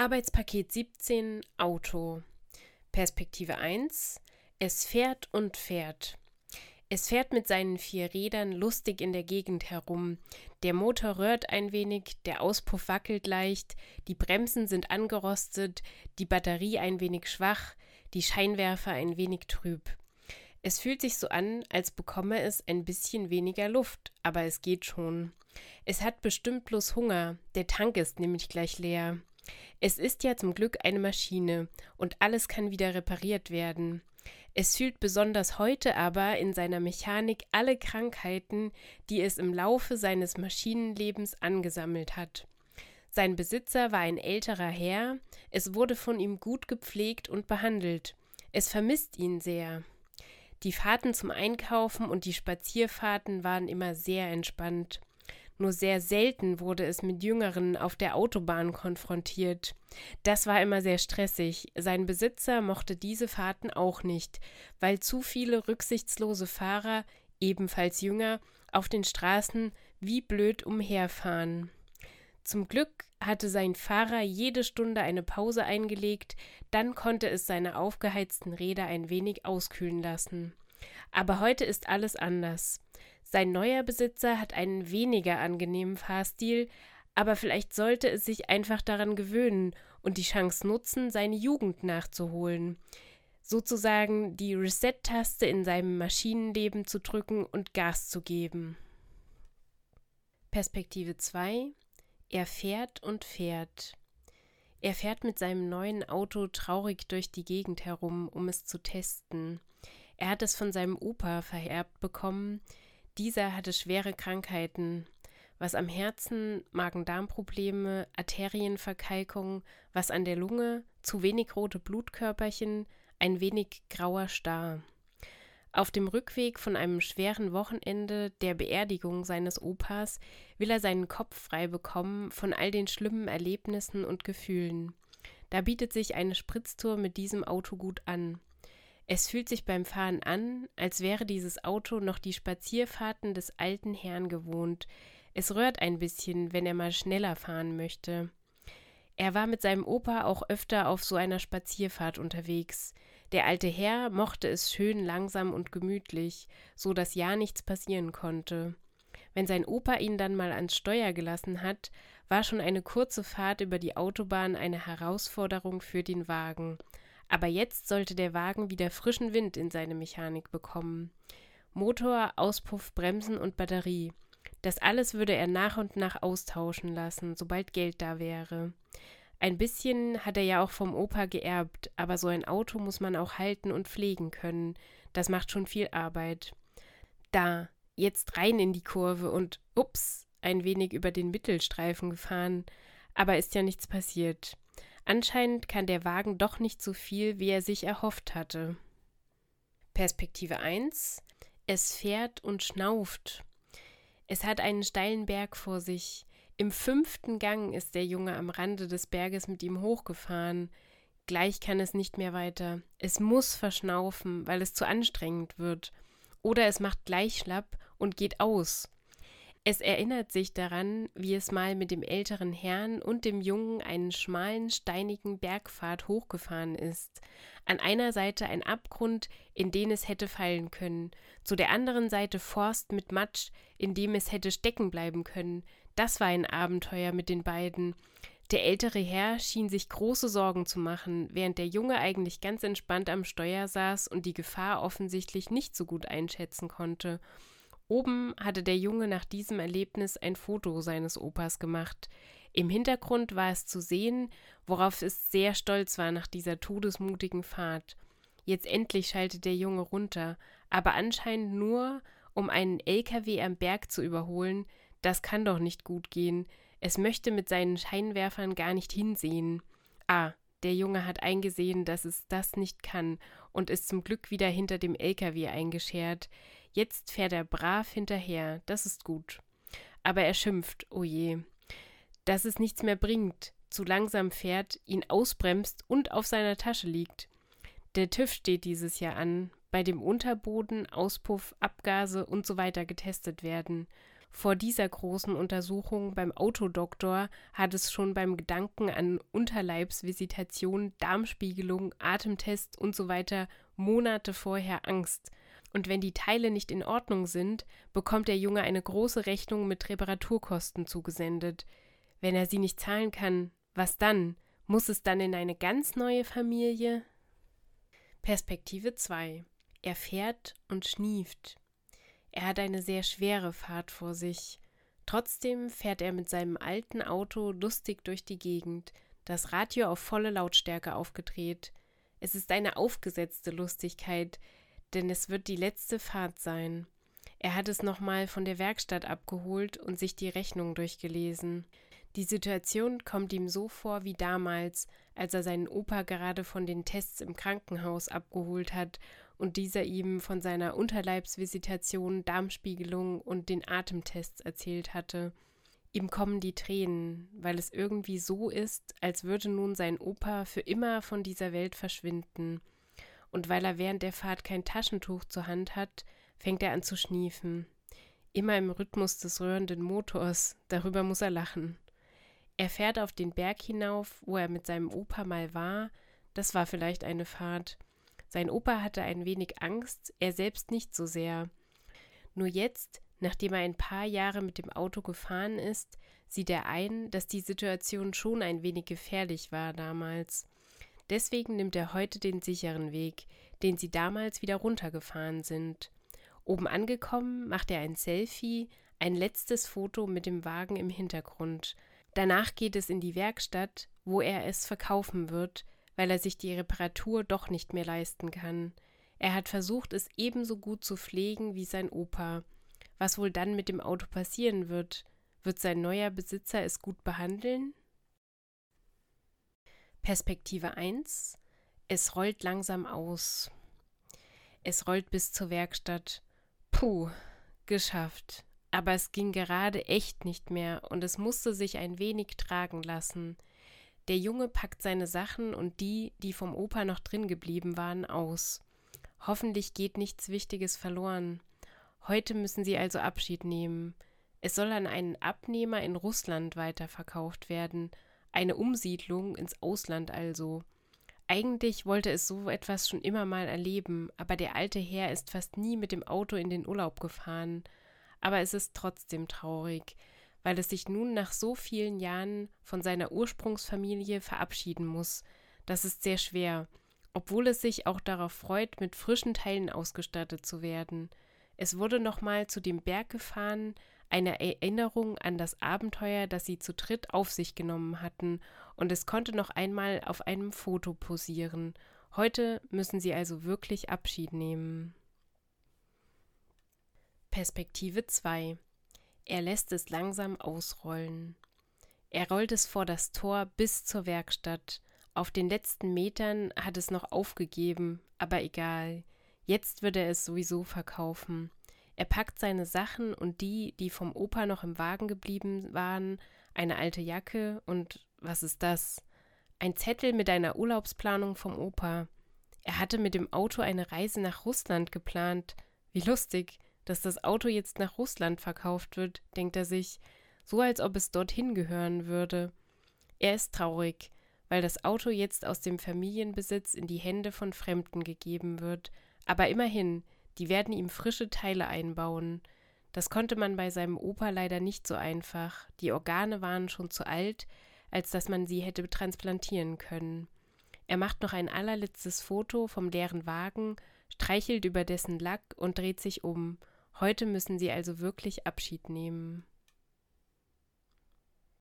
Arbeitspaket 17 Auto. Perspektive 1. Es fährt und fährt. Es fährt mit seinen vier Rädern lustig in der Gegend herum. Der Motor röhrt ein wenig, der Auspuff wackelt leicht, die Bremsen sind angerostet, die Batterie ein wenig schwach, die Scheinwerfer ein wenig trüb. Es fühlt sich so an, als bekomme es ein bisschen weniger Luft, aber es geht schon. Es hat bestimmt bloß Hunger, der Tank ist nämlich gleich leer. Es ist ja zum Glück eine Maschine und alles kann wieder repariert werden. Es fühlt besonders heute aber in seiner Mechanik alle Krankheiten, die es im Laufe seines Maschinenlebens angesammelt hat. Sein Besitzer war ein älterer Herr, es wurde von ihm gut gepflegt und behandelt. Es vermisst ihn sehr. Die Fahrten zum Einkaufen und die Spazierfahrten waren immer sehr entspannt. Nur sehr selten wurde es mit Jüngeren auf der Autobahn konfrontiert. Das war immer sehr stressig. Sein Besitzer mochte diese Fahrten auch nicht, weil zu viele rücksichtslose Fahrer, ebenfalls Jünger, auf den Straßen wie blöd umherfahren. Zum Glück hatte sein Fahrer jede Stunde eine Pause eingelegt, dann konnte es seine aufgeheizten Räder ein wenig auskühlen lassen. Aber heute ist alles anders. Sein neuer Besitzer hat einen weniger angenehmen Fahrstil, aber vielleicht sollte es sich einfach daran gewöhnen und die Chance nutzen, seine Jugend nachzuholen. Sozusagen die Reset-Taste in seinem Maschinenleben zu drücken und Gas zu geben. Perspektive 2 Er fährt und fährt. Er fährt mit seinem neuen Auto traurig durch die Gegend herum, um es zu testen. Er hat es von seinem Opa vererbt bekommen, dieser hatte schwere Krankheiten, was am Herzen, Magen-Darm-Probleme, Arterienverkalkung, was an der Lunge, zu wenig rote Blutkörperchen, ein wenig grauer Star. Auf dem Rückweg von einem schweren Wochenende der Beerdigung seines Opas will er seinen Kopf frei bekommen von all den schlimmen Erlebnissen und Gefühlen. Da bietet sich eine Spritztour mit diesem Auto gut an. Es fühlt sich beim Fahren an, als wäre dieses Auto noch die Spazierfahrten des alten Herrn gewohnt. Es rührt ein bisschen, wenn er mal schneller fahren möchte. Er war mit seinem Opa auch öfter auf so einer Spazierfahrt unterwegs. Der alte Herr mochte es schön langsam und gemütlich, so dass ja nichts passieren konnte. Wenn sein Opa ihn dann mal ans Steuer gelassen hat, war schon eine kurze Fahrt über die Autobahn eine Herausforderung für den Wagen. Aber jetzt sollte der Wagen wieder frischen Wind in seine Mechanik bekommen. Motor, Auspuff, Bremsen und Batterie. Das alles würde er nach und nach austauschen lassen, sobald Geld da wäre. Ein bisschen hat er ja auch vom Opa geerbt, aber so ein Auto muss man auch halten und pflegen können. Das macht schon viel Arbeit. Da, jetzt rein in die Kurve und ups, ein wenig über den Mittelstreifen gefahren. Aber ist ja nichts passiert. Anscheinend kann der Wagen doch nicht so viel, wie er sich erhofft hatte. Perspektive 1 Es fährt und schnauft. Es hat einen steilen Berg vor sich. Im fünften Gang ist der Junge am Rande des Berges mit ihm hochgefahren. Gleich kann es nicht mehr weiter. Es muss verschnaufen, weil es zu anstrengend wird. Oder es macht gleich schlapp und geht aus. Es erinnert sich daran, wie es mal mit dem älteren Herrn und dem Jungen einen schmalen, steinigen Bergpfad hochgefahren ist. An einer Seite ein Abgrund, in den es hätte fallen können, zu der anderen Seite Forst mit Matsch, in dem es hätte stecken bleiben können. Das war ein Abenteuer mit den beiden. Der ältere Herr schien sich große Sorgen zu machen, während der Junge eigentlich ganz entspannt am Steuer saß und die Gefahr offensichtlich nicht so gut einschätzen konnte. Oben hatte der Junge nach diesem Erlebnis ein Foto seines Opas gemacht. Im Hintergrund war es zu sehen, worauf es sehr stolz war nach dieser todesmutigen Fahrt. Jetzt endlich schaltet der Junge runter, aber anscheinend nur, um einen LKW am Berg zu überholen. Das kann doch nicht gut gehen. Es möchte mit seinen Scheinwerfern gar nicht hinsehen. Ah, der Junge hat eingesehen, dass es das nicht kann und ist zum Glück wieder hinter dem LKW eingeschert. Jetzt fährt er brav hinterher, das ist gut. Aber er schimpft, oh je, dass es nichts mehr bringt, zu langsam fährt, ihn ausbremst und auf seiner Tasche liegt. Der TÜV steht dieses Jahr an, bei dem Unterboden, Auspuff, Abgase und so weiter getestet werden. Vor dieser großen Untersuchung beim Autodoktor hat es schon beim Gedanken an Unterleibsvisitation, Darmspiegelung, Atemtest und so weiter Monate vorher Angst. Und wenn die Teile nicht in Ordnung sind, bekommt der Junge eine große Rechnung mit Reparaturkosten zugesendet. Wenn er sie nicht zahlen kann, was dann? Muss es dann in eine ganz neue Familie? Perspektive 2. Er fährt und schnieft. Er hat eine sehr schwere Fahrt vor sich. Trotzdem fährt er mit seinem alten Auto lustig durch die Gegend, das Radio auf volle Lautstärke aufgedreht. Es ist eine aufgesetzte Lustigkeit, denn es wird die letzte Fahrt sein. Er hat es nochmal von der Werkstatt abgeholt und sich die Rechnung durchgelesen. Die Situation kommt ihm so vor wie damals, als er seinen Opa gerade von den Tests im Krankenhaus abgeholt hat und dieser ihm von seiner Unterleibsvisitation, Darmspiegelung und den Atemtests erzählt hatte. Ihm kommen die Tränen, weil es irgendwie so ist, als würde nun sein Opa für immer von dieser Welt verschwinden. Und weil er während der Fahrt kein Taschentuch zur Hand hat, fängt er an zu schniefen. Immer im Rhythmus des rührenden Motors, darüber muss er lachen. Er fährt auf den Berg hinauf, wo er mit seinem Opa mal war, das war vielleicht eine Fahrt. Sein Opa hatte ein wenig Angst, er selbst nicht so sehr. Nur jetzt, nachdem er ein paar Jahre mit dem Auto gefahren ist, sieht er ein, dass die Situation schon ein wenig gefährlich war damals. Deswegen nimmt er heute den sicheren Weg, den sie damals wieder runtergefahren sind. Oben angekommen macht er ein Selfie, ein letztes Foto mit dem Wagen im Hintergrund. Danach geht es in die Werkstatt, wo er es verkaufen wird, weil er sich die Reparatur doch nicht mehr leisten kann. Er hat versucht, es ebenso gut zu pflegen wie sein Opa. Was wohl dann mit dem Auto passieren wird? Wird sein neuer Besitzer es gut behandeln? Perspektive 1 Es rollt langsam aus. Es rollt bis zur Werkstatt. Puh, geschafft. Aber es ging gerade echt nicht mehr und es musste sich ein wenig tragen lassen. Der Junge packt seine Sachen und die, die vom Opa noch drin geblieben waren, aus. Hoffentlich geht nichts Wichtiges verloren. Heute müssen sie also Abschied nehmen. Es soll an einen Abnehmer in Russland weiterverkauft werden, eine Umsiedlung ins Ausland also. Eigentlich wollte es so etwas schon immer mal erleben, aber der alte Herr ist fast nie mit dem Auto in den Urlaub gefahren. Aber es ist trotzdem traurig weil es sich nun nach so vielen Jahren von seiner Ursprungsfamilie verabschieden muss. Das ist sehr schwer, obwohl es sich auch darauf freut, mit frischen Teilen ausgestattet zu werden. Es wurde nochmal zu dem Berg gefahren, eine Erinnerung an das Abenteuer, das sie zu dritt auf sich genommen hatten, und es konnte noch einmal auf einem Foto posieren. Heute müssen sie also wirklich Abschied nehmen. Perspektive 2 er lässt es langsam ausrollen. Er rollt es vor das Tor bis zur Werkstatt. Auf den letzten Metern hat es noch aufgegeben, aber egal. Jetzt wird er es sowieso verkaufen. Er packt seine Sachen und die, die vom Opa noch im Wagen geblieben waren, eine alte Jacke und was ist das? Ein Zettel mit einer Urlaubsplanung vom Opa. Er hatte mit dem Auto eine Reise nach Russland geplant. Wie lustig dass das Auto jetzt nach Russland verkauft wird, denkt er sich, so als ob es dorthin gehören würde. Er ist traurig, weil das Auto jetzt aus dem Familienbesitz in die Hände von Fremden gegeben wird, aber immerhin, die werden ihm frische Teile einbauen. Das konnte man bei seinem Opa leider nicht so einfach, die Organe waren schon zu alt, als dass man sie hätte transplantieren können. Er macht noch ein allerletztes Foto vom leeren Wagen, streichelt über dessen Lack und dreht sich um. Heute müssen sie also wirklich Abschied nehmen.